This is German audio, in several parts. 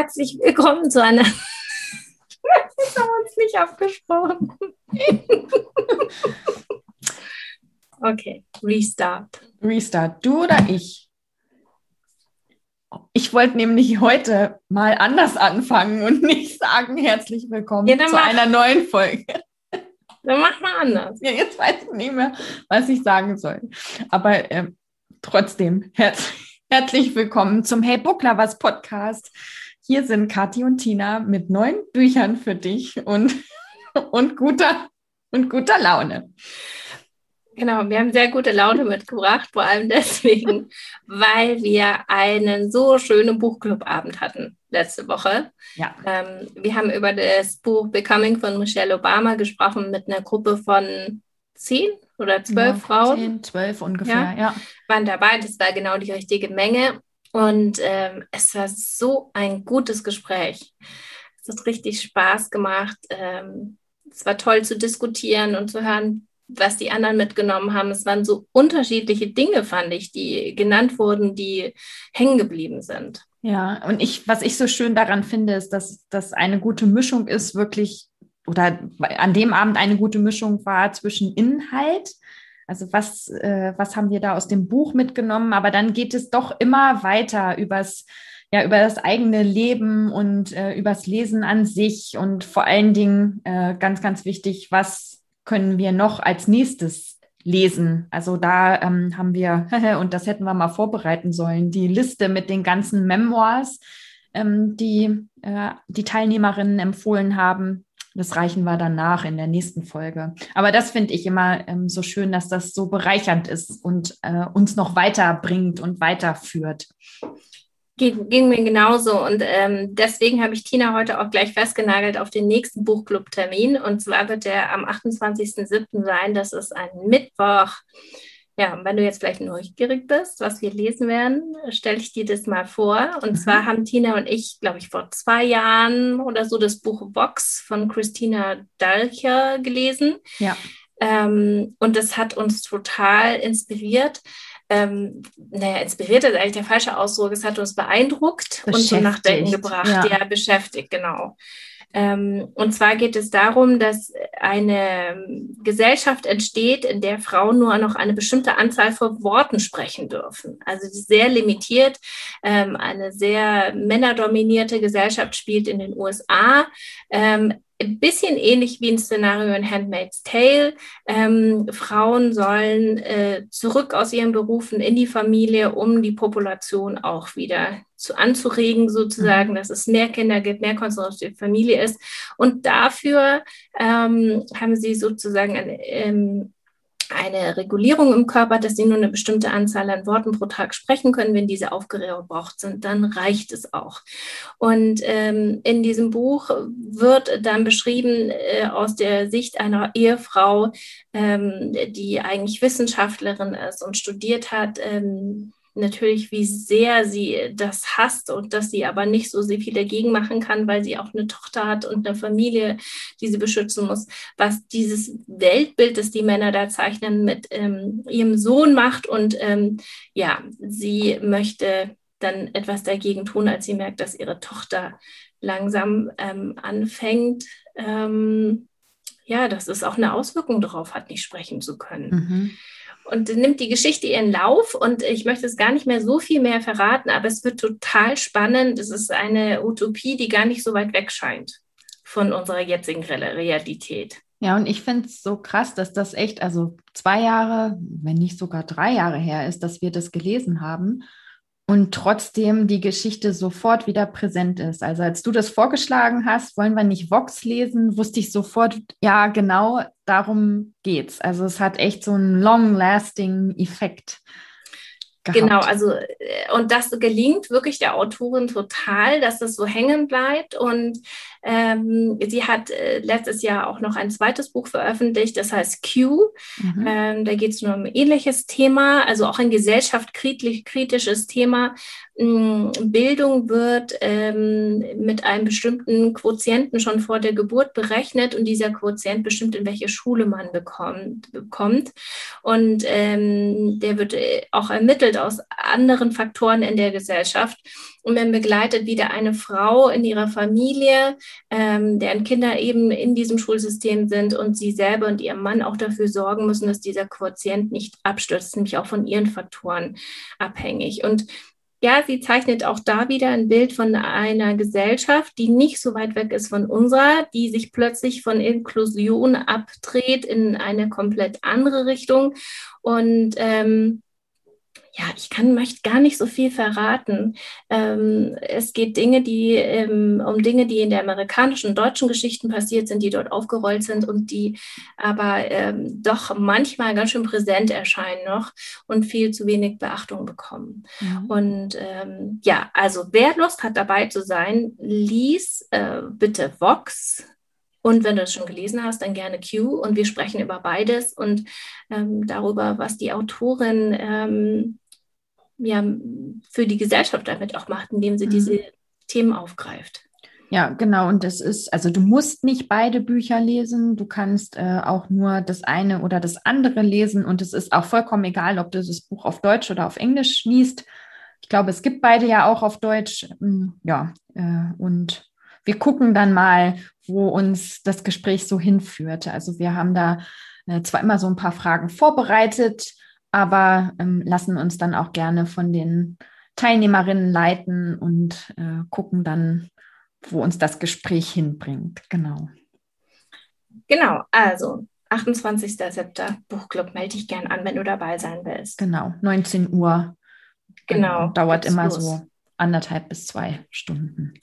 Herzlich willkommen zu einer. Jetzt haben wir uns nicht abgesprochen. okay, Restart. Restart. Du oder ich? Ich wollte nämlich heute mal anders anfangen und nicht sagen, herzlich willkommen ja, zu mach, einer neuen Folge. Dann mach mal anders. Ja, jetzt weiß ich nicht mehr, was ich sagen soll. Aber äh, trotzdem, herz herzlich willkommen zum Hey Book Lovers Podcast. Hier sind Kathi und Tina mit neuen Büchern für dich und, und, guter, und guter Laune. Genau, wir haben sehr gute Laune mitgebracht, vor allem deswegen, weil wir einen so schönen Buchclubabend hatten letzte Woche. Ja. Ähm, wir haben über das Buch Becoming von Michelle Obama gesprochen mit einer Gruppe von zehn oder zwölf ja, Frauen. Zehn, zwölf ungefähr, ja, ja. Waren dabei, das war genau die richtige Menge. Und ähm, es war so ein gutes Gespräch. Es hat richtig Spaß gemacht. Ähm, es war toll zu diskutieren und zu hören, was die anderen mitgenommen haben. Es waren so unterschiedliche Dinge, fand ich, die genannt wurden, die hängen geblieben sind. Ja, und ich, was ich so schön daran finde, ist, dass das eine gute Mischung ist, wirklich, oder an dem Abend eine gute Mischung war zwischen Inhalt, also was, äh, was haben wir da aus dem Buch mitgenommen, aber dann geht es doch immer weiter übers ja, über das eigene Leben und äh, übers Lesen an sich und vor allen Dingen äh, ganz, ganz wichtig, was können wir noch als nächstes lesen? Also da ähm, haben wir, und das hätten wir mal vorbereiten sollen, die Liste mit den ganzen Memoirs, ähm, die äh, die Teilnehmerinnen empfohlen haben. Das reichen wir dann nach in der nächsten Folge. Aber das finde ich immer ähm, so schön, dass das so bereichernd ist und äh, uns noch weiterbringt und weiterführt. Ging, ging mir genauso. Und ähm, deswegen habe ich Tina heute auch gleich festgenagelt auf den nächsten Buchclub-Termin. Und zwar wird der am 28.07. sein. Das ist ein Mittwoch. Ja, und wenn du jetzt vielleicht neugierig bist, was wir lesen werden, stelle ich dir das mal vor. Und mhm. zwar haben Tina und ich, glaube ich, vor zwei Jahren oder so das Buch Vox von Christina Dalcher gelesen. Ja. Ähm, und das hat uns total inspiriert ähm, naja, inspiriert ist eigentlich der falsche Ausdruck, es hat uns beeindruckt und zum Nachdenken gebracht, ja, ja beschäftigt, genau. Ähm, und zwar geht es darum, dass eine Gesellschaft entsteht, in der Frauen nur noch eine bestimmte Anzahl von Worten sprechen dürfen. Also sehr limitiert. Ähm, eine sehr männerdominierte Gesellschaft spielt in den USA. Ein bisschen ähnlich wie ein Szenario in Handmaid's Tale. Ähm, Frauen sollen äh, zurück aus ihren Berufen in die Familie, um die Population auch wieder zu anzuregen, sozusagen, mhm. dass es mehr Kinder gibt, mehr konservative Familie ist. Und dafür ähm, haben sie sozusagen eine, ähm, eine Regulierung im Körper, dass sie nur eine bestimmte Anzahl an Worten pro Tag sprechen können. Wenn diese aufgebraucht sind, dann reicht es auch. Und ähm, in diesem Buch wird dann beschrieben äh, aus der Sicht einer Ehefrau, ähm, die eigentlich Wissenschaftlerin ist und studiert hat, ähm, natürlich, wie sehr sie das hasst und dass sie aber nicht so sehr viel dagegen machen kann, weil sie auch eine Tochter hat und eine Familie, die sie beschützen muss. Was dieses Weltbild, das die Männer da zeichnen, mit ähm, ihrem Sohn macht und ähm, ja, sie möchte dann etwas dagegen tun, als sie merkt, dass ihre Tochter langsam ähm, anfängt, ähm, ja, dass es auch eine Auswirkung darauf hat, nicht sprechen zu können. Mhm und nimmt die Geschichte ihren Lauf und ich möchte es gar nicht mehr so viel mehr verraten, aber es wird total spannend. Es ist eine Utopie, die gar nicht so weit weg scheint von unserer jetzigen Realität. Ja, und ich finde es so krass, dass das echt, also zwei Jahre, wenn nicht sogar drei Jahre her ist, dass wir das gelesen haben. Und trotzdem die Geschichte sofort wieder präsent ist. Also als du das vorgeschlagen hast, wollen wir nicht Vox lesen, wusste ich sofort, ja, genau darum geht's. Also es hat echt so einen long-lasting Effekt. Gehabt. Genau, also äh, und das gelingt wirklich der Autorin total, dass es so hängen bleibt. Und ähm, sie hat äh, letztes Jahr auch noch ein zweites Buch veröffentlicht, das heißt Q. Mhm. Ähm, da geht es nur um ein ähnliches Thema, also auch ein gesellschaftskritisches Thema. Ähm, Bildung wird ähm, mit einem bestimmten Quotienten schon vor der Geburt berechnet und dieser Quotient bestimmt, in welche Schule man bekommt. bekommt. Und ähm, der wird äh, auch ermittelt aus anderen Faktoren in der Gesellschaft. Und man begleitet wieder eine Frau in ihrer Familie, ähm, deren Kinder eben in diesem Schulsystem sind und sie selber und ihr Mann auch dafür sorgen müssen, dass dieser Quotient nicht abstürzt, nämlich auch von ihren Faktoren abhängig. Und ja, sie zeichnet auch da wieder ein Bild von einer Gesellschaft, die nicht so weit weg ist von unserer, die sich plötzlich von Inklusion abdreht in eine komplett andere Richtung. Und ähm, ja, ich kann, möchte gar nicht so viel verraten. Ähm, es geht Dinge, die, ähm, um Dinge, die in der amerikanischen und deutschen Geschichten passiert sind, die dort aufgerollt sind und die aber ähm, doch manchmal ganz schön präsent erscheinen noch und viel zu wenig Beachtung bekommen. Mhm. Und ähm, ja, also wer Lust hat, dabei zu sein, lies äh, bitte Vox. Und wenn du es schon gelesen hast, dann gerne Q. Und wir sprechen über beides und ähm, darüber, was die Autorin ähm, ja, für die Gesellschaft damit auch macht, indem sie mhm. diese Themen aufgreift. Ja, genau. Und das ist, also du musst nicht beide Bücher lesen. Du kannst äh, auch nur das eine oder das andere lesen. Und es ist auch vollkommen egal, ob du das Buch auf Deutsch oder auf Englisch liest. Ich glaube, es gibt beide ja auch auf Deutsch. Hm, ja, äh, und wir gucken dann mal, wo uns das Gespräch so hinführt. Also wir haben da äh, zwar immer so ein paar Fragen vorbereitet, aber ähm, lassen uns dann auch gerne von den Teilnehmerinnen leiten und äh, gucken dann, wo uns das Gespräch hinbringt. Genau. Genau, also 28.07. Buchclub, melde dich gern an, wenn du dabei sein willst. Genau, 19 Uhr. Genau. Dauert immer los. so anderthalb bis zwei Stunden.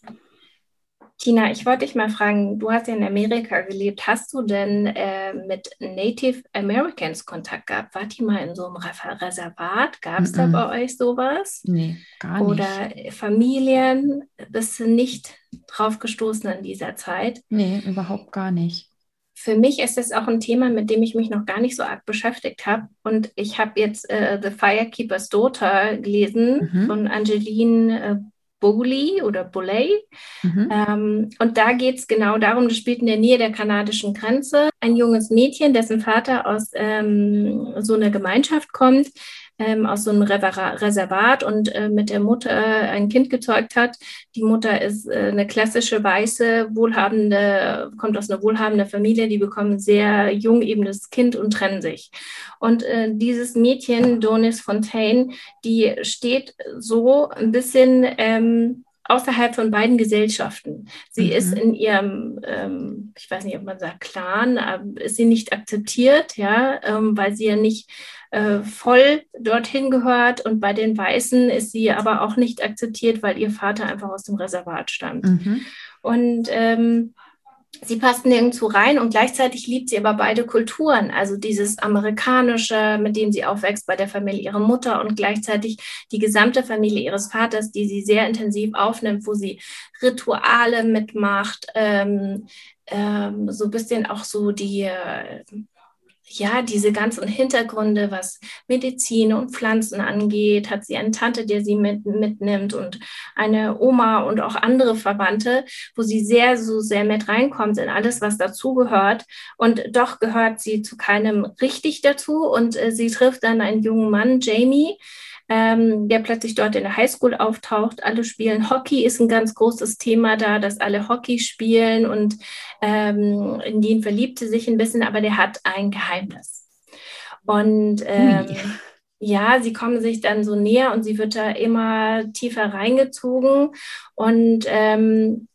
Tina, ich wollte dich mal fragen, du hast ja in Amerika gelebt. Hast du denn äh, mit Native Americans Kontakt gehabt? Wart ihr mal in so einem Reservat? Gab es mm -mm. da bei euch sowas? Nee, gar nicht. Oder Familien? Bist du nicht drauf gestoßen in dieser Zeit? Nee, überhaupt gar nicht. Für mich ist das auch ein Thema, mit dem ich mich noch gar nicht so arg beschäftigt habe. Und ich habe jetzt äh, The Firekeeper's Daughter gelesen mhm. von Angeline äh, Bowley oder Boulay. Mhm. Ähm, und da geht es genau darum, das spielt in der Nähe der kanadischen Grenze. Ein junges Mädchen, dessen Vater aus ähm, so einer Gemeinschaft kommt, ähm, aus so einem Reservat und äh, mit der Mutter äh, ein Kind gezeugt hat. Die Mutter ist äh, eine klassische weiße, wohlhabende, kommt aus einer wohlhabenden Familie, die bekommen sehr jung eben das Kind und trennen sich. Und äh, dieses Mädchen, Donis Fontaine, die steht so ein bisschen ähm, außerhalb von beiden Gesellschaften. Sie mhm. ist in ihrem, ähm, ich weiß nicht, ob man sagt Clan, ist sie nicht akzeptiert, ja, ähm, weil sie ja nicht äh, voll dorthin gehört und bei den Weißen ist sie aber auch nicht akzeptiert, weil ihr Vater einfach aus dem Reservat stammt. Mhm. Und ähm, sie passt nirgendwo rein und gleichzeitig liebt sie aber beide Kulturen, also dieses amerikanische, mit dem sie aufwächst bei der Familie ihrer Mutter und gleichzeitig die gesamte Familie ihres Vaters, die sie sehr intensiv aufnimmt, wo sie Rituale mitmacht, ähm, ähm, so ein bisschen auch so die äh, ja, diese ganzen Hintergründe, was Medizin und Pflanzen angeht, hat sie eine Tante, der sie mit, mitnimmt und eine Oma und auch andere Verwandte, wo sie sehr, so sehr mit reinkommt in alles, was dazugehört. Und doch gehört sie zu keinem richtig dazu. Und äh, sie trifft dann einen jungen Mann, Jamie, ähm, der plötzlich dort in der Highschool auftaucht. Alle spielen Hockey, ist ein ganz großes Thema da, dass alle Hockey spielen und ähm, in den verliebt sie sich ein bisschen, aber der hat ein Geheimnis. Und ähm, ja, sie kommen sich dann so näher und sie wird da immer tiefer reingezogen und ähm,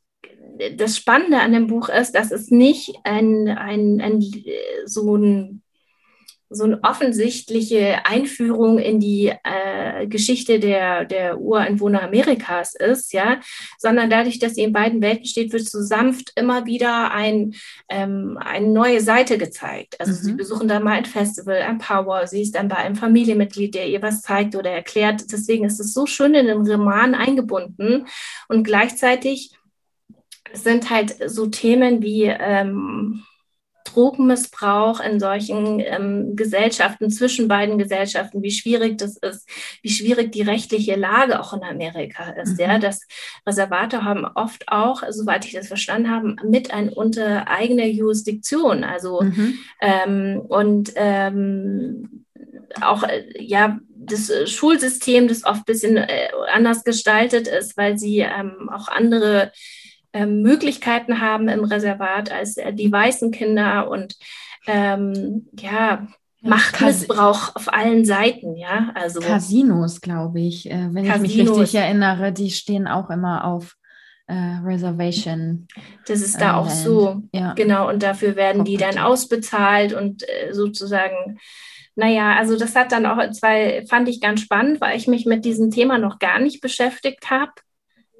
das Spannende an dem Buch ist, dass es nicht ein, ein, ein so ein so eine offensichtliche Einführung in die äh, Geschichte der, der Ureinwohner Amerikas ist, ja, sondern dadurch, dass sie in beiden Welten steht, wird so sanft immer wieder ein, ähm, eine neue Seite gezeigt. Also mhm. sie besuchen da mal ein Festival, ein Power, sie ist dann bei einem Familienmitglied, der ihr was zeigt oder erklärt. Deswegen ist es so schön in den Roman eingebunden und gleichzeitig sind halt so Themen wie ähm, Drogenmissbrauch in solchen ähm, Gesellschaften, zwischen beiden Gesellschaften, wie schwierig das ist, wie schwierig die rechtliche Lage auch in Amerika ist. Mhm. Ja, das Reservate haben oft auch, soweit ich das verstanden habe, mit ein unter eigener Jurisdiktion. Also mhm. ähm, und ähm, auch äh, ja das Schulsystem, das oft ein bisschen äh, anders gestaltet ist, weil sie ähm, auch andere ähm, Möglichkeiten haben im Reservat als äh, die weißen Kinder und ähm, ja, Machtmissbrauch auf allen Seiten, ja. Also Casinos, glaube ich, äh, wenn Casinos. ich mich richtig erinnere, die stehen auch immer auf äh, Reservation. Das ist da äh, auch so, ja. genau. Und dafür werden die dann ausbezahlt und äh, sozusagen naja, also das hat dann auch zwei, fand ich ganz spannend, weil ich mich mit diesem Thema noch gar nicht beschäftigt habe.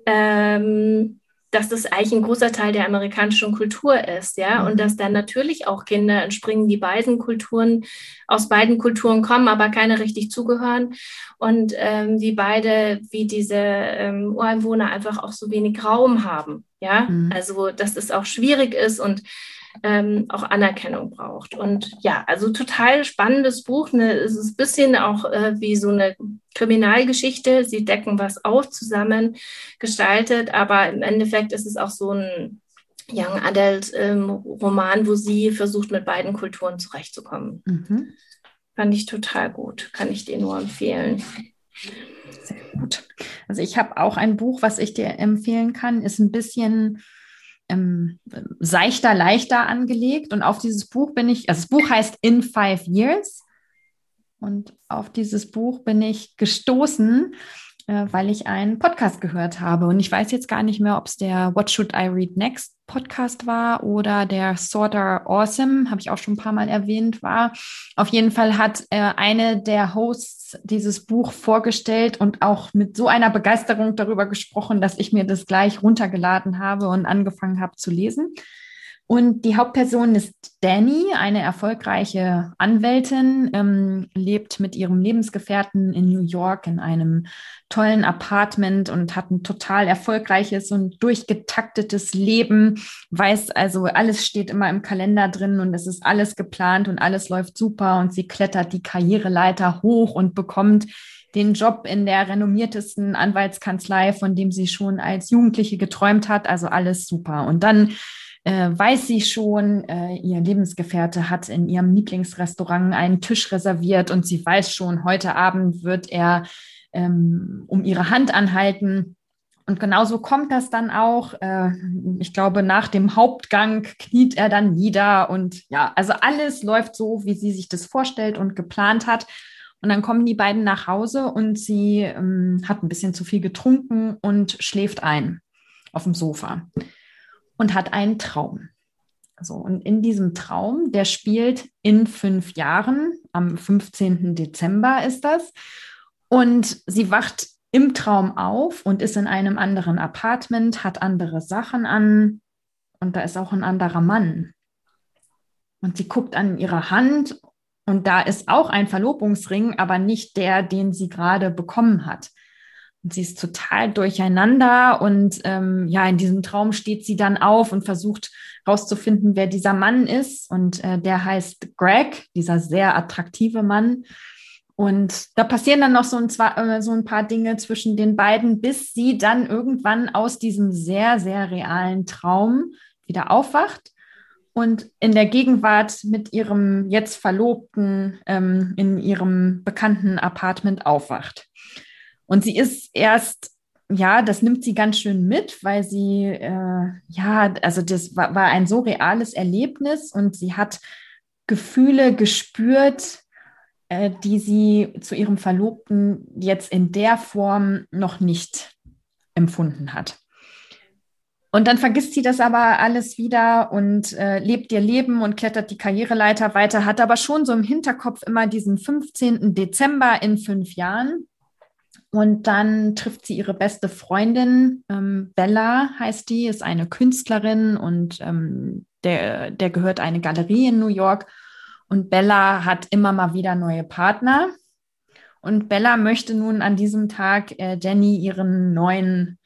Ähm, dass das eigentlich ein großer Teil der amerikanischen Kultur ist, ja, und mhm. dass dann natürlich auch Kinder entspringen, die beiden Kulturen, aus beiden Kulturen kommen, aber keine richtig zugehören und ähm, die beide, wie diese ähm, Ureinwohner, einfach auch so wenig Raum haben, ja, mhm. also dass es auch schwierig ist und ähm, auch Anerkennung braucht. Und ja, also total spannendes Buch. Ne? Es ist ein bisschen auch äh, wie so eine Kriminalgeschichte. Sie decken was auf, zusammen gestaltet, aber im Endeffekt ist es auch so ein Young Adult ähm, Roman, wo sie versucht, mit beiden Kulturen zurechtzukommen. Mhm. Fand ich total gut. Kann ich dir nur empfehlen. Sehr gut. Also ich habe auch ein Buch, was ich dir empfehlen kann, ist ein bisschen ähm, seichter, leichter angelegt. Und auf dieses Buch bin ich, also das Buch heißt In Five Years. Und auf dieses Buch bin ich gestoßen, äh, weil ich einen Podcast gehört habe. Und ich weiß jetzt gar nicht mehr, ob es der What Should I Read Next Podcast war oder der Sorter Awesome, habe ich auch schon ein paar Mal erwähnt, war. Auf jeden Fall hat äh, eine der Hosts dieses Buch vorgestellt und auch mit so einer Begeisterung darüber gesprochen, dass ich mir das gleich runtergeladen habe und angefangen habe zu lesen. Und die Hauptperson ist Danny, eine erfolgreiche Anwältin, ähm, lebt mit ihrem Lebensgefährten in New York in einem tollen Apartment und hat ein total erfolgreiches und durchgetaktetes Leben. Weiß also, alles steht immer im Kalender drin und es ist alles geplant und alles läuft super und sie klettert die Karriereleiter hoch und bekommt den Job in der renommiertesten Anwaltskanzlei, von dem sie schon als Jugendliche geträumt hat. Also alles super. Und dann äh, weiß sie schon, äh, ihr Lebensgefährte hat in ihrem Lieblingsrestaurant einen Tisch reserviert und sie weiß schon, heute Abend wird er ähm, um ihre Hand anhalten. Und genauso kommt das dann auch. Äh, ich glaube, nach dem Hauptgang kniet er dann nieder und ja, also alles läuft so, wie sie sich das vorstellt und geplant hat. Und dann kommen die beiden nach Hause und sie ähm, hat ein bisschen zu viel getrunken und schläft ein auf dem Sofa und hat einen Traum. So, und in diesem Traum, der spielt in fünf Jahren, am 15. Dezember ist das. Und sie wacht im Traum auf und ist in einem anderen Apartment, hat andere Sachen an und da ist auch ein anderer Mann. Und sie guckt an ihre Hand und da ist auch ein Verlobungsring, aber nicht der, den sie gerade bekommen hat. Und sie ist total durcheinander und ähm, ja, in diesem Traum steht sie dann auf und versucht rauszufinden, wer dieser Mann ist. Und äh, der heißt Greg, dieser sehr attraktive Mann. Und da passieren dann noch so ein, äh, so ein paar Dinge zwischen den beiden, bis sie dann irgendwann aus diesem sehr, sehr realen Traum wieder aufwacht und in der Gegenwart mit ihrem jetzt Verlobten ähm, in ihrem bekannten Apartment aufwacht. Und sie ist erst, ja, das nimmt sie ganz schön mit, weil sie, äh, ja, also das war, war ein so reales Erlebnis und sie hat Gefühle gespürt, äh, die sie zu ihrem Verlobten jetzt in der Form noch nicht empfunden hat. Und dann vergisst sie das aber alles wieder und äh, lebt ihr Leben und klettert die Karriereleiter weiter, hat aber schon so im Hinterkopf immer diesen 15. Dezember in fünf Jahren. Und dann trifft sie ihre beste Freundin, ähm, Bella heißt die, ist eine Künstlerin und ähm, der, der gehört eine Galerie in New York. Und Bella hat immer mal wieder neue Partner. Und Bella möchte nun an diesem Tag äh, Jenny ihren neuen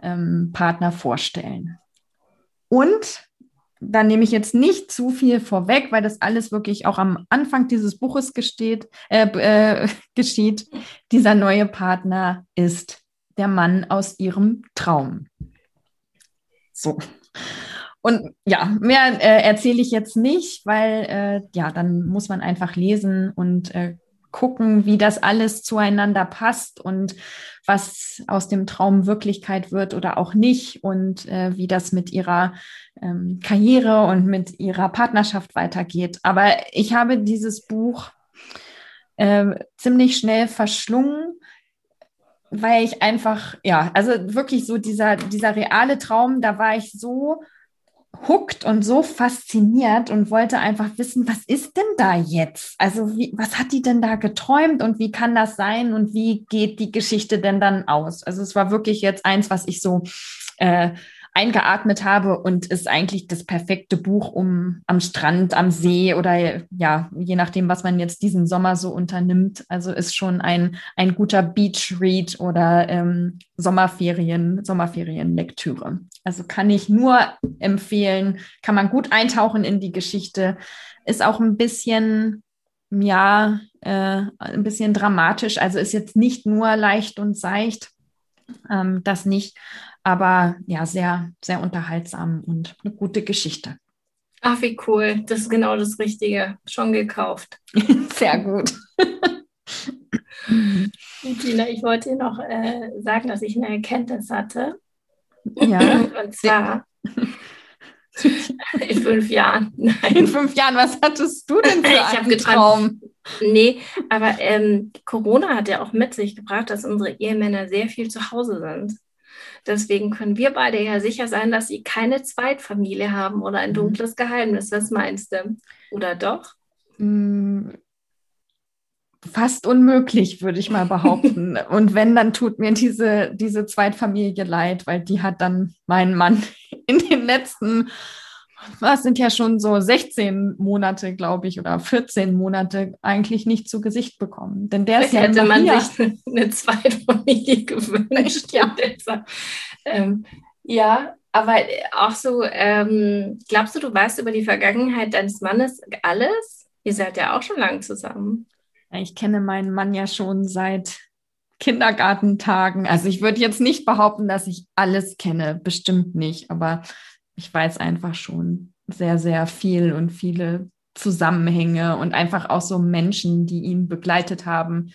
ähm, Partner vorstellen. Und da nehme ich jetzt nicht zu viel vorweg, weil das alles wirklich auch am Anfang dieses Buches gesteht, äh, äh, geschieht. Dieser neue Partner ist der Mann aus ihrem Traum. So. Und ja, mehr äh, erzähle ich jetzt nicht, weil äh, ja, dann muss man einfach lesen und äh, gucken, wie das alles zueinander passt und was aus dem Traum Wirklichkeit wird oder auch nicht und äh, wie das mit ihrer ähm, Karriere und mit ihrer Partnerschaft weitergeht. Aber ich habe dieses Buch äh, ziemlich schnell verschlungen, weil ich einfach, ja, also wirklich so dieser, dieser reale Traum, da war ich so hooked und so fasziniert und wollte einfach wissen, was ist denn da jetzt? Also wie, was hat die denn da geträumt und wie kann das sein und wie geht die Geschichte denn dann aus? Also es war wirklich jetzt eins, was ich so äh, eingeatmet habe und ist eigentlich das perfekte Buch, um am Strand, am See oder ja, je nachdem, was man jetzt diesen Sommer so unternimmt. Also ist schon ein, ein guter Beach-Read oder ähm, Sommerferien, Sommerferienlektüre. Also kann ich nur empfehlen, kann man gut eintauchen in die Geschichte. Ist auch ein bisschen, ja, äh, ein bisschen dramatisch. Also ist jetzt nicht nur leicht und seicht, ähm, das nicht, aber ja, sehr, sehr unterhaltsam und eine gute Geschichte. Ach, wie cool. Das ist genau das Richtige. Schon gekauft. sehr gut. Tina, ich wollte dir noch äh, sagen, dass ich eine Erkenntnis hatte. Ja. Und zwar in fünf Jahren. Nein. In fünf Jahren, was hattest du denn für ich einen Traum? Nee, aber ähm, Corona hat ja auch mit sich gebracht, dass unsere Ehemänner sehr viel zu Hause sind. Deswegen können wir beide ja sicher sein, dass sie keine Zweitfamilie haben oder ein mhm. dunkles Geheimnis. Was meinst du? Oder doch? Mm, fast unmöglich, würde ich mal behaupten. Und wenn, dann tut mir diese, diese Zweitfamilie leid, weil die hat dann meinen Mann in den letzten was sind ja schon so 16 Monate, glaube ich, oder 14 Monate eigentlich nicht zu Gesicht bekommen. Denn der ist ja hätte man hier. sich eine zweite Familie gewünscht. Ja, ähm, ja aber auch so, ähm, glaubst du, du weißt über die Vergangenheit deines Mannes alles? Ihr seid ja auch schon lange zusammen. Ich kenne meinen Mann ja schon seit Kindergartentagen. Also ich würde jetzt nicht behaupten, dass ich alles kenne, bestimmt nicht, aber ich weiß einfach schon sehr, sehr viel und viele Zusammenhänge und einfach auch so Menschen, die ihn begleitet haben,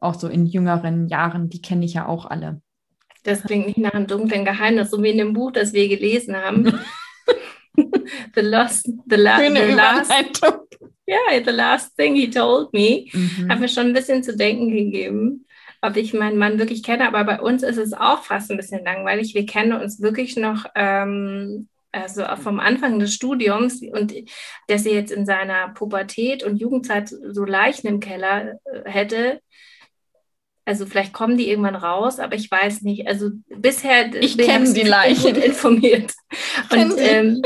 auch so in jüngeren Jahren, die kenne ich ja auch alle. Das klingt nicht nach einem dunklen Geheimnis, so wie in dem Buch, das wir gelesen haben. the Lost, the, la the last, yeah, the last thing he told me, mhm. hat mir schon ein bisschen zu denken gegeben, ob ich meinen Mann wirklich kenne. Aber bei uns ist es auch fast ein bisschen langweilig. Wir kennen uns wirklich noch ähm, also vom Anfang des Studiums und dass er jetzt in seiner Pubertät und Jugendzeit so Leichen im Keller äh, hätte. Also vielleicht kommen die irgendwann raus, aber ich weiß nicht. Also bisher ich kenne die Leichen informiert. Und, ähm,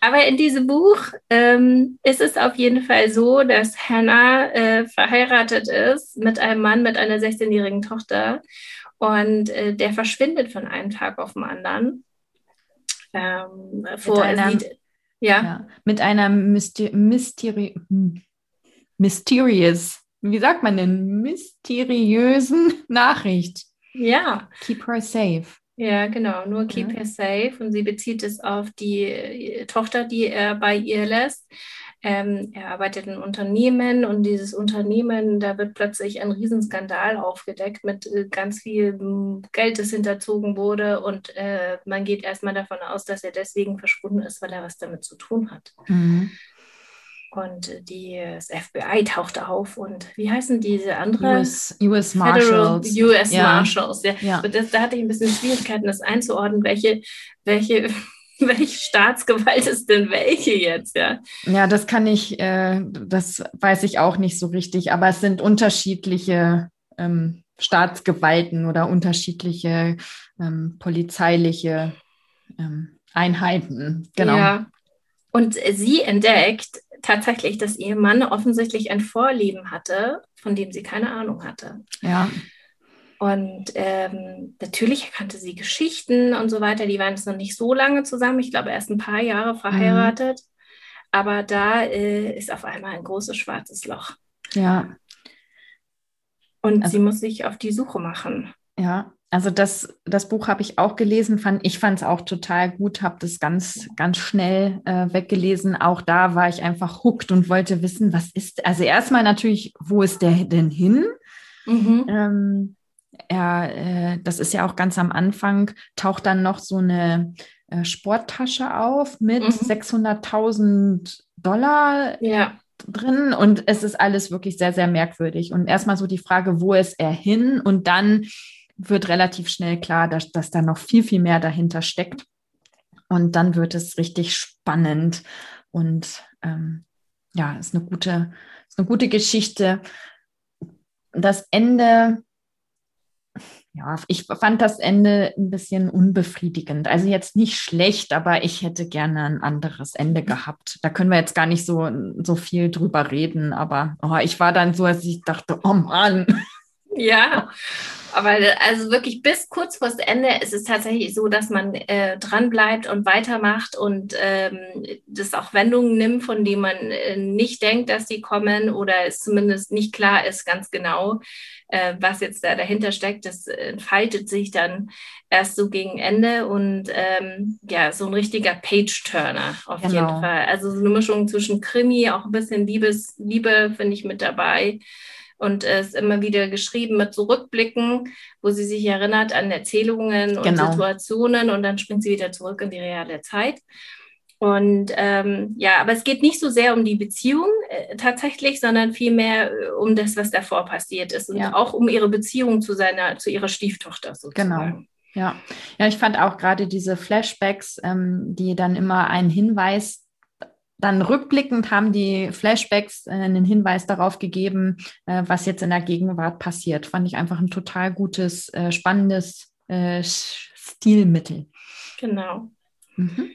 aber in diesem Buch ähm, ist es auf jeden Fall so, dass Hannah äh, verheiratet ist mit einem Mann mit einer 16-jährigen Tochter und äh, der verschwindet von einem Tag auf den anderen ähm, vor. Einer, ja? ja? Mit einer Mysteri Mysteri mysterious, wie sagt man denn, mysteriösen Nachricht. Ja. Keep her safe. Ja, genau, nur keep ja. her safe. Und sie bezieht es auf die äh, Tochter, die er bei ihr lässt. Ähm, er arbeitet in Unternehmen und dieses Unternehmen, da wird plötzlich ein Riesenskandal aufgedeckt mit äh, ganz viel Geld, das hinterzogen wurde und äh, man geht erstmal davon aus, dass er deswegen verschwunden ist, weil er was damit zu tun hat. Mhm. und die, das FBI tauchte auf und wie heißen diese andere? US, US Marshals. Federal US ja. Marshals, ja. ja. Das, da hatte ich ein bisschen Schwierigkeiten, das einzuordnen, welche, welche, welche Staatsgewalt ist denn welche jetzt, ja? Ja, das kann ich, äh, das weiß ich auch nicht so richtig, aber es sind unterschiedliche ähm, Staatsgewalten oder unterschiedliche ähm, polizeiliche ähm, Einheiten. Genau. Ja. Und sie entdeckt tatsächlich, dass ihr Mann offensichtlich ein Vorleben hatte, von dem sie keine Ahnung hatte. Ja. Und ähm, natürlich erkannte sie Geschichten und so weiter. Die waren jetzt noch nicht so lange zusammen. Ich glaube, erst ein paar Jahre verheiratet. Mhm. Aber da äh, ist auf einmal ein großes schwarzes Loch. Ja. Und also, sie muss sich auf die Suche machen. Ja, also das, das Buch habe ich auch gelesen. Fand, ich fand es auch total gut, habe das ganz, ganz schnell äh, weggelesen. Auch da war ich einfach hooked und wollte wissen, was ist. Also erstmal natürlich, wo ist der denn hin? Mhm. Ähm, er, äh, das ist ja auch ganz am Anfang, taucht dann noch so eine äh, Sporttasche auf mit mhm. 600.000 Dollar ja. drin und es ist alles wirklich sehr, sehr merkwürdig. Und erstmal so die Frage, wo ist er hin? Und dann wird relativ schnell klar, dass, dass da noch viel, viel mehr dahinter steckt. Und dann wird es richtig spannend und ähm, ja, ist eine gute, ist eine gute Geschichte. Das Ende ja, ich fand das Ende ein bisschen unbefriedigend. Also jetzt nicht schlecht, aber ich hätte gerne ein anderes Ende mhm. gehabt. Da können wir jetzt gar nicht so, so viel drüber reden, aber oh, ich war dann so, dass ich dachte, oh Mann. Ja, aber also wirklich bis kurz vor das Ende ist es tatsächlich so, dass man äh, dran bleibt und weitermacht und ähm, das auch Wendungen nimmt, von denen man äh, nicht denkt, dass die kommen oder es zumindest nicht klar ist ganz genau, äh, was jetzt da dahinter steckt. Das entfaltet sich dann erst so gegen Ende und ähm, ja, so ein richtiger Page-Turner auf genau. jeden Fall. Also so eine Mischung zwischen Krimi, auch ein bisschen Liebes, Liebe finde ich mit dabei und es ist immer wieder geschrieben mit Zurückblicken, wo sie sich erinnert an Erzählungen und genau. Situationen und dann springt sie wieder zurück in die reale Zeit. Und ähm, ja, aber es geht nicht so sehr um die Beziehung äh, tatsächlich, sondern vielmehr äh, um das, was davor passiert ist und ja. auch um ihre Beziehung zu seiner, zu ihrer Stieftochter sozusagen. Genau. Ja, ja, ich fand auch gerade diese Flashbacks, ähm, die dann immer einen Hinweis dann rückblickend haben die Flashbacks äh, einen Hinweis darauf gegeben, äh, was jetzt in der Gegenwart passiert. Fand ich einfach ein total gutes, äh, spannendes Stilmittel. Genau. Mhm.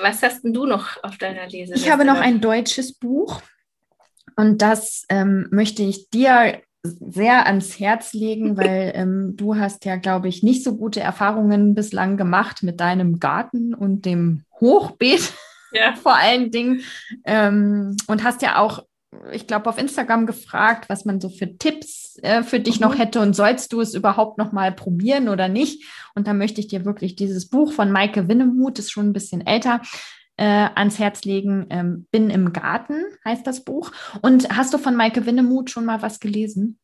Was hast denn du noch auf deiner Lese? Ich habe noch ein deutsches Buch und das ähm, möchte ich dir sehr ans Herz legen, weil ähm, du hast ja, glaube ich, nicht so gute Erfahrungen bislang gemacht mit deinem Garten und dem Hochbeet ja. vor allen Dingen. Ähm, und hast ja auch, ich glaube, auf Instagram gefragt, was man so für Tipps äh, für dich mhm. noch hätte und sollst du es überhaupt noch mal probieren oder nicht? Und da möchte ich dir wirklich dieses Buch von Maike Winnemuth, ist schon ein bisschen älter, äh, ans Herz legen. Ähm, Bin im Garten heißt das Buch. Und hast du von Maike Winnemuth schon mal was gelesen?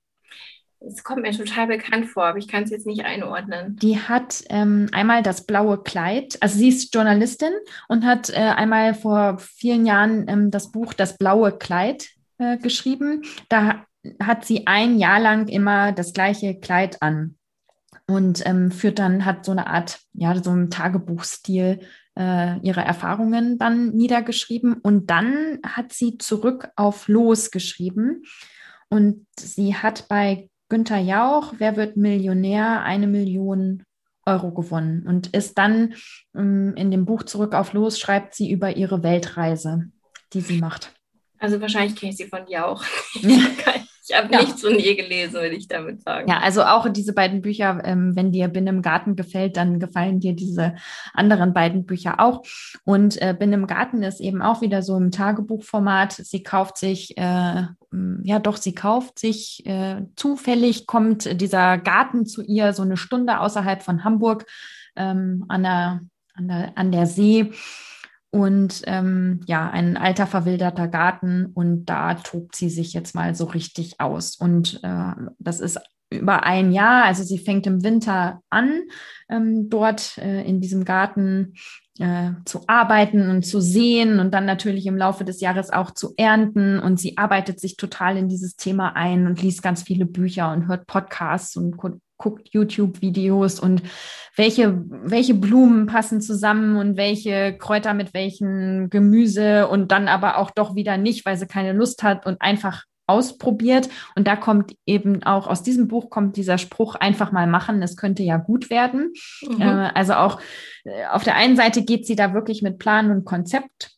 Es kommt mir total bekannt vor, aber ich kann es jetzt nicht einordnen. Die hat ähm, einmal das blaue Kleid, also sie ist Journalistin und hat äh, einmal vor vielen Jahren ähm, das Buch Das blaue Kleid äh, geschrieben. Da hat sie ein Jahr lang immer das gleiche Kleid an und ähm, führt dann, hat so eine Art, ja, so einen Tagebuchstil äh, ihre Erfahrungen dann niedergeschrieben und dann hat sie zurück auf Los geschrieben. Und sie hat bei Günther Jauch, Wer wird Millionär, eine Million Euro gewonnen und ist dann ähm, in dem Buch Zurück auf Los, schreibt sie über ihre Weltreise, die sie macht. Also wahrscheinlich kenne ich sie von Jauch. Ich habe ja. nichts von ihr gelesen, würde ich damit sagen. Ja, also auch diese beiden Bücher, ähm, wenn dir Bin im Garten gefällt, dann gefallen dir diese anderen beiden Bücher auch. Und äh, Bin im Garten ist eben auch wieder so im Tagebuchformat. Sie kauft sich, äh, ja doch, sie kauft sich äh, zufällig, kommt dieser Garten zu ihr so eine Stunde außerhalb von Hamburg ähm, an, der, an, der, an der See und ähm, ja, ein alter verwilderter Garten und da tobt sie sich jetzt mal so richtig aus. Und äh, das ist über ein Jahr. Also sie fängt im Winter an, ähm, dort äh, in diesem Garten äh, zu arbeiten und zu sehen und dann natürlich im Laufe des Jahres auch zu ernten. Und sie arbeitet sich total in dieses Thema ein und liest ganz viele Bücher und hört Podcasts und guckt YouTube-Videos und welche, welche Blumen passen zusammen und welche Kräuter mit welchen Gemüse und dann aber auch doch wieder nicht, weil sie keine Lust hat und einfach ausprobiert. Und da kommt eben auch aus diesem Buch kommt dieser Spruch, einfach mal machen, es könnte ja gut werden. Mhm. Äh, also auch äh, auf der einen Seite geht sie da wirklich mit Plan und Konzept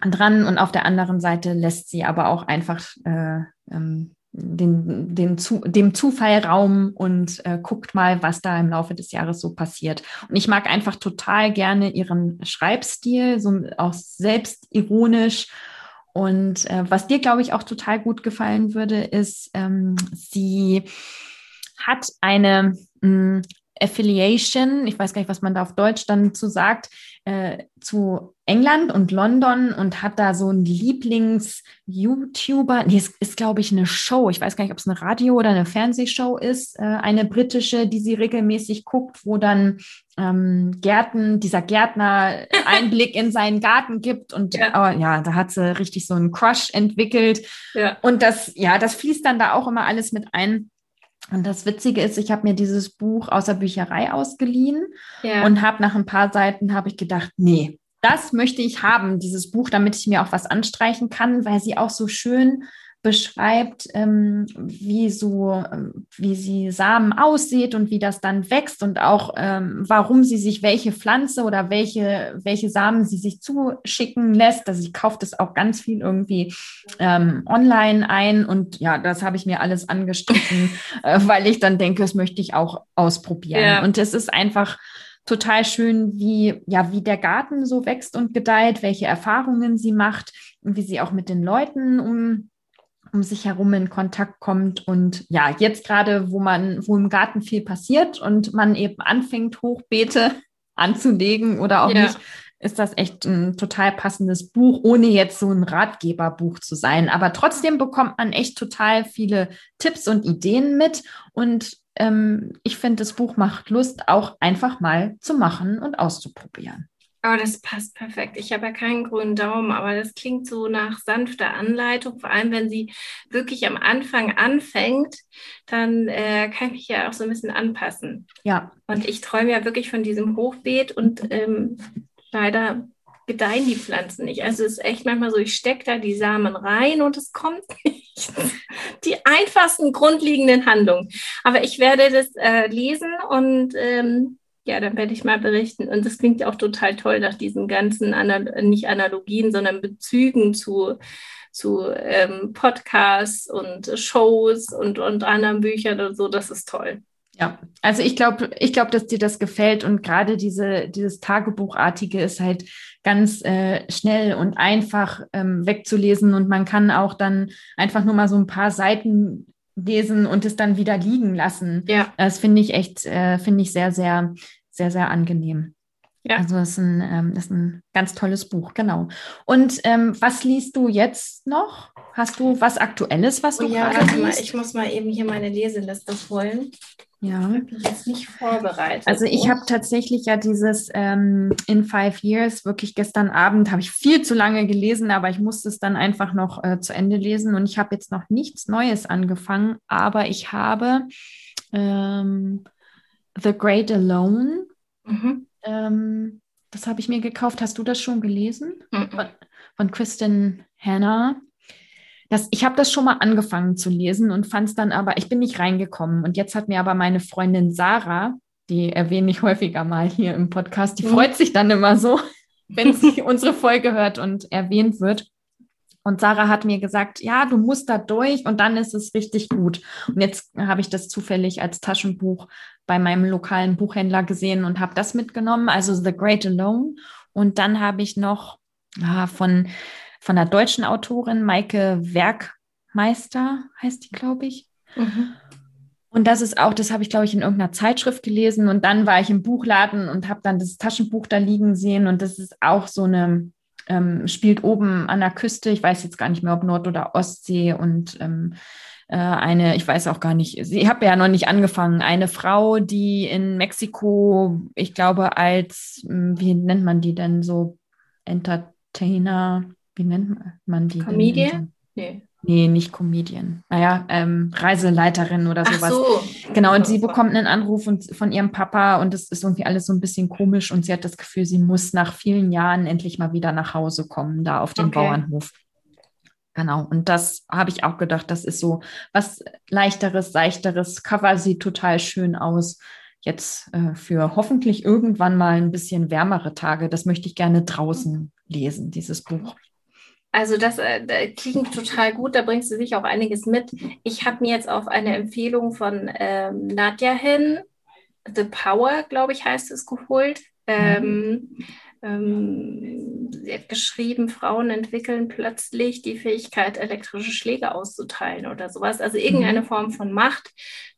dran und auf der anderen Seite lässt sie aber auch einfach äh, ähm, den, den zu, dem Zufall Raum und äh, guckt mal, was da im Laufe des Jahres so passiert. Und ich mag einfach total gerne ihren Schreibstil, so auch selbstironisch. Und äh, was dir, glaube ich, auch total gut gefallen würde, ist, ähm, sie hat eine mh, hm, Affiliation, ich weiß gar nicht, was man da auf Deutsch dann zu sagt, äh, zu England und London und hat da so einen Lieblings-YouTuber. Nee, es ist, glaube ich, eine Show. Ich weiß gar nicht, ob es eine Radio- oder eine Fernsehshow ist. Äh, eine britische, die sie regelmäßig guckt, wo dann ähm, Gärten, dieser Gärtner Einblick in seinen Garten gibt. Und ja. Aber, ja, da hat sie richtig so einen Crush entwickelt. Ja. Und das, ja, das fließt dann da auch immer alles mit ein. Und das Witzige ist, ich habe mir dieses Buch aus der Bücherei ausgeliehen ja. und habe nach ein paar Seiten habe ich gedacht, nee, das möchte ich haben, dieses Buch, damit ich mir auch was anstreichen kann, weil sie auch so schön beschreibt, ähm, wie so, ähm, wie sie Samen aussieht und wie das dann wächst und auch ähm, warum sie sich welche Pflanze oder welche, welche Samen sie sich zuschicken lässt. Also sie kauft es auch ganz viel irgendwie ähm, online ein und ja, das habe ich mir alles angestrichen, äh, weil ich dann denke, das möchte ich auch ausprobieren. Ja. Und es ist einfach total schön, wie, ja, wie der Garten so wächst und gedeiht, welche Erfahrungen sie macht und wie sie auch mit den Leuten um, um sich herum in Kontakt kommt. Und ja, jetzt gerade, wo man, wo im Garten viel passiert und man eben anfängt, Hochbeete anzulegen oder auch ja. nicht, ist das echt ein total passendes Buch, ohne jetzt so ein Ratgeberbuch zu sein. Aber trotzdem bekommt man echt total viele Tipps und Ideen mit und ähm, ich finde, das Buch macht Lust, auch einfach mal zu machen und auszuprobieren. Aber oh, das passt perfekt. Ich habe ja keinen grünen Daumen, aber das klingt so nach sanfter Anleitung. Vor allem, wenn sie wirklich am Anfang anfängt, dann äh, kann ich mich ja auch so ein bisschen anpassen. Ja. Und ich träume ja wirklich von diesem Hochbeet und ähm, leider gedeihen die Pflanzen nicht. Also es ist echt manchmal so, ich stecke da die Samen rein und es kommt nicht. Die einfachsten grundlegenden Handlungen. Aber ich werde das äh, lesen und ähm, ja, dann werde ich mal berichten. Und das klingt ja auch total toll nach diesen ganzen, Anal nicht Analogien, sondern Bezügen zu, zu ähm, Podcasts und Shows und, und anderen Büchern und so. Das ist toll. Ja, also ich glaube, ich glaube, dass dir das gefällt und gerade diese, dieses Tagebuchartige ist halt ganz äh, schnell und einfach ähm, wegzulesen und man kann auch dann einfach nur mal so ein paar Seiten lesen und es dann wieder liegen lassen. Ja. Das finde ich echt, äh, finde ich sehr, sehr, sehr, sehr angenehm. Ja. Also das ist ein, ähm, das ist ein ganz tolles Buch, genau. Und ähm, was liest du jetzt noch? Hast du was Aktuelles, was du oh ja, gerade liest? Mal, ich muss mal eben hier meine Leseliste holen. Ja. Ich habe mich jetzt nicht vorbereitet. Also ich habe tatsächlich ja dieses ähm, In Five Years, wirklich gestern Abend, habe ich viel zu lange gelesen, aber ich musste es dann einfach noch äh, zu Ende lesen und ich habe jetzt noch nichts Neues angefangen, aber ich habe ähm, The Great Alone. Mhm. Ähm, das habe ich mir gekauft. Hast du das schon gelesen? Mhm. Von, von Kristen Hanna das, ich habe das schon mal angefangen zu lesen und fand es dann aber, ich bin nicht reingekommen. Und jetzt hat mir aber meine Freundin Sarah, die erwähne ich häufiger mal hier im Podcast, die mhm. freut sich dann immer so, wenn sie unsere Folge hört und erwähnt wird. Und Sarah hat mir gesagt, ja, du musst da durch und dann ist es richtig gut. Und jetzt habe ich das zufällig als Taschenbuch bei meinem lokalen Buchhändler gesehen und habe das mitgenommen, also The Great Alone. Und dann habe ich noch ah, von von der deutschen Autorin Maike Werkmeister, heißt die, glaube ich. Mhm. Und das ist auch, das habe ich, glaube ich, in irgendeiner Zeitschrift gelesen. Und dann war ich im Buchladen und habe dann das Taschenbuch da liegen sehen. Und das ist auch so eine, ähm, spielt oben an der Küste. Ich weiß jetzt gar nicht mehr, ob Nord- oder Ostsee und ähm, äh, eine, ich weiß auch gar nicht, sie habe ja noch nicht angefangen, eine Frau, die in Mexiko, ich glaube, als, hm, wie nennt man die denn so, Entertainer, wie nennt man die? Comedian? Nee. Nee, nicht Comedian. Naja, ähm, Reiseleiterin oder sowas. Ach so. Genau, und sie bekommt einen Anruf und, von ihrem Papa und es ist irgendwie alles so ein bisschen komisch und sie hat das Gefühl, sie muss nach vielen Jahren endlich mal wieder nach Hause kommen, da auf den okay. Bauernhof. Genau, und das habe ich auch gedacht, das ist so was leichteres, seichteres, Cover sieht total schön aus. Jetzt äh, für hoffentlich irgendwann mal ein bisschen wärmere Tage. Das möchte ich gerne draußen lesen, dieses Buch. Also das, äh, klingt total gut, da bringst du sich auch einiges mit. Ich habe mir jetzt auf eine Empfehlung von ähm, Nadja hin, The Power, glaube ich, heißt es, geholt. Mhm. Ähm, sie hat geschrieben, Frauen entwickeln plötzlich die Fähigkeit, elektrische Schläge auszuteilen oder sowas. Also irgendeine mhm. Form von Macht,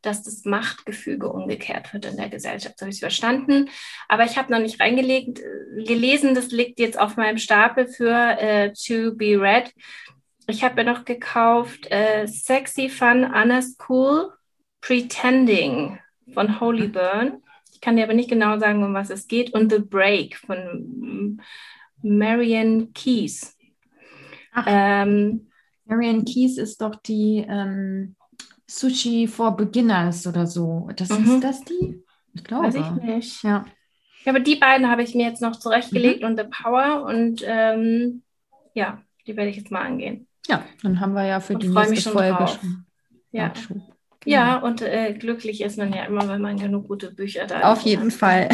dass das Machtgefüge umgekehrt wird in der Gesellschaft. So habe ich es verstanden. Aber ich habe noch nicht reingelegt, äh, gelesen, das liegt jetzt auf meinem Stapel für äh, To Be Read. Ich habe mir noch gekauft äh, Sexy Fun Honest Cool Pretending von Holy mhm. Burn. Ich kann dir aber nicht genau sagen, um was es geht. Und The Break von Marian Keys. Ach, ähm, Marian Keys ist doch die ähm, Sushi for Beginners oder so. Das mhm. ist das die? Ich glaube. Weiß ich nicht. Ja. ja aber die beiden habe ich mir jetzt noch zurechtgelegt mhm. und The Power und ähm, ja, die werde ich jetzt mal angehen. Ja, dann haben wir ja für und die nächste Folge schon. Ja. Schon. Ja, und äh, glücklich ist man ja immer, wenn man genug gute Bücher da hat. Auf jeden Fall.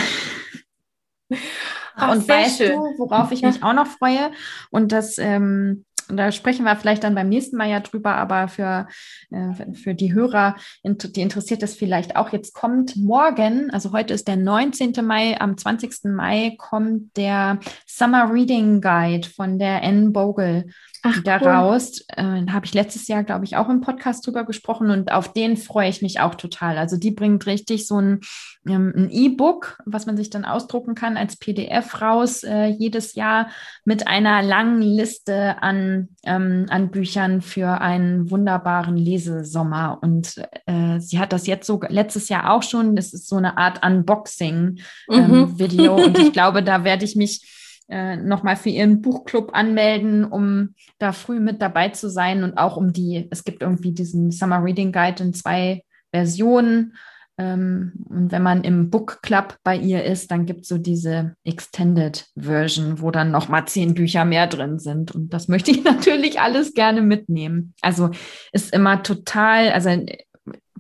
Ach, und weißt schön. du, worauf ich mich auch noch freue? Und das ähm, da sprechen wir vielleicht dann beim nächsten Mal ja drüber, aber für, äh, für die Hörer, die interessiert das vielleicht auch. Jetzt kommt morgen, also heute ist der 19. Mai, am 20. Mai kommt der Summer Reading Guide von der Anne Bogle Ach, daraus. Cool. Äh, Habe ich letztes Jahr, glaube ich, auch im Podcast drüber gesprochen und auf den freue ich mich auch total. Also die bringt richtig so ein ähm, ein E-Book, was man sich dann ausdrucken kann als PDF raus, äh, jedes Jahr mit einer langen Liste an, ähm, an Büchern für einen wunderbaren Lesesommer. Und äh, sie hat das jetzt so letztes Jahr auch schon. Das ist so eine Art Unboxing-Video. Ähm, mhm. und ich glaube, da werde ich mich äh, nochmal für ihren Buchclub anmelden, um da früh mit dabei zu sein und auch um die, es gibt irgendwie diesen Summer Reading Guide in zwei Versionen ähm, und wenn man im Book Club bei ihr ist, dann gibt es so diese Extended Version, wo dann noch mal zehn Bücher mehr drin sind. Und das möchte ich natürlich alles gerne mitnehmen. Also ist immer total, also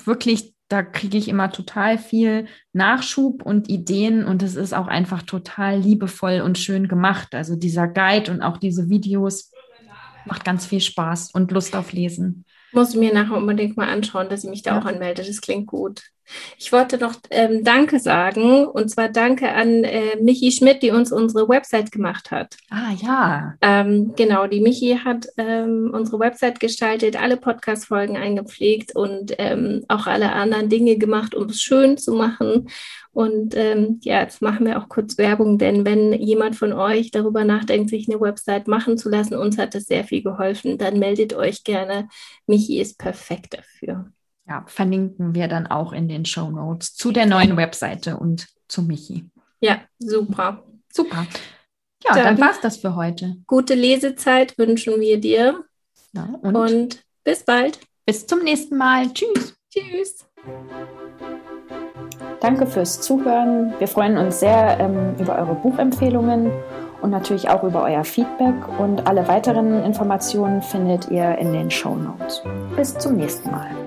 wirklich, da kriege ich immer total viel Nachschub und Ideen und es ist auch einfach total liebevoll und schön gemacht. Also dieser Guide und auch diese Videos macht ganz viel Spaß und Lust auf Lesen. Muss mir nachher unbedingt mal anschauen, dass ich mich da ja. auch anmelde. Das klingt gut. Ich wollte noch ähm, Danke sagen und zwar Danke an äh, Michi Schmidt, die uns unsere Website gemacht hat. Ah ja. Ähm, genau, die Michi hat ähm, unsere Website gestaltet, alle Podcast-Folgen eingepflegt und ähm, auch alle anderen Dinge gemacht, um es schön zu machen. Und ähm, ja, jetzt machen wir auch kurz Werbung, denn wenn jemand von euch darüber nachdenkt, sich eine Website machen zu lassen, uns hat das sehr viel geholfen, dann meldet euch gerne. Michi ist perfekt dafür. Ja, verlinken wir dann auch in den Show Notes zu der neuen Webseite und zu Michi. Ja, super. Super. Ja, dann, dann war es das für heute. Gute Lesezeit wünschen wir dir. Ja, und, und bis bald. Bis zum nächsten Mal. Tschüss. Tschüss. Danke fürs Zuhören. Wir freuen uns sehr ähm, über eure Buchempfehlungen und natürlich auch über euer Feedback. Und alle weiteren Informationen findet ihr in den Show Notes. Bis zum nächsten Mal.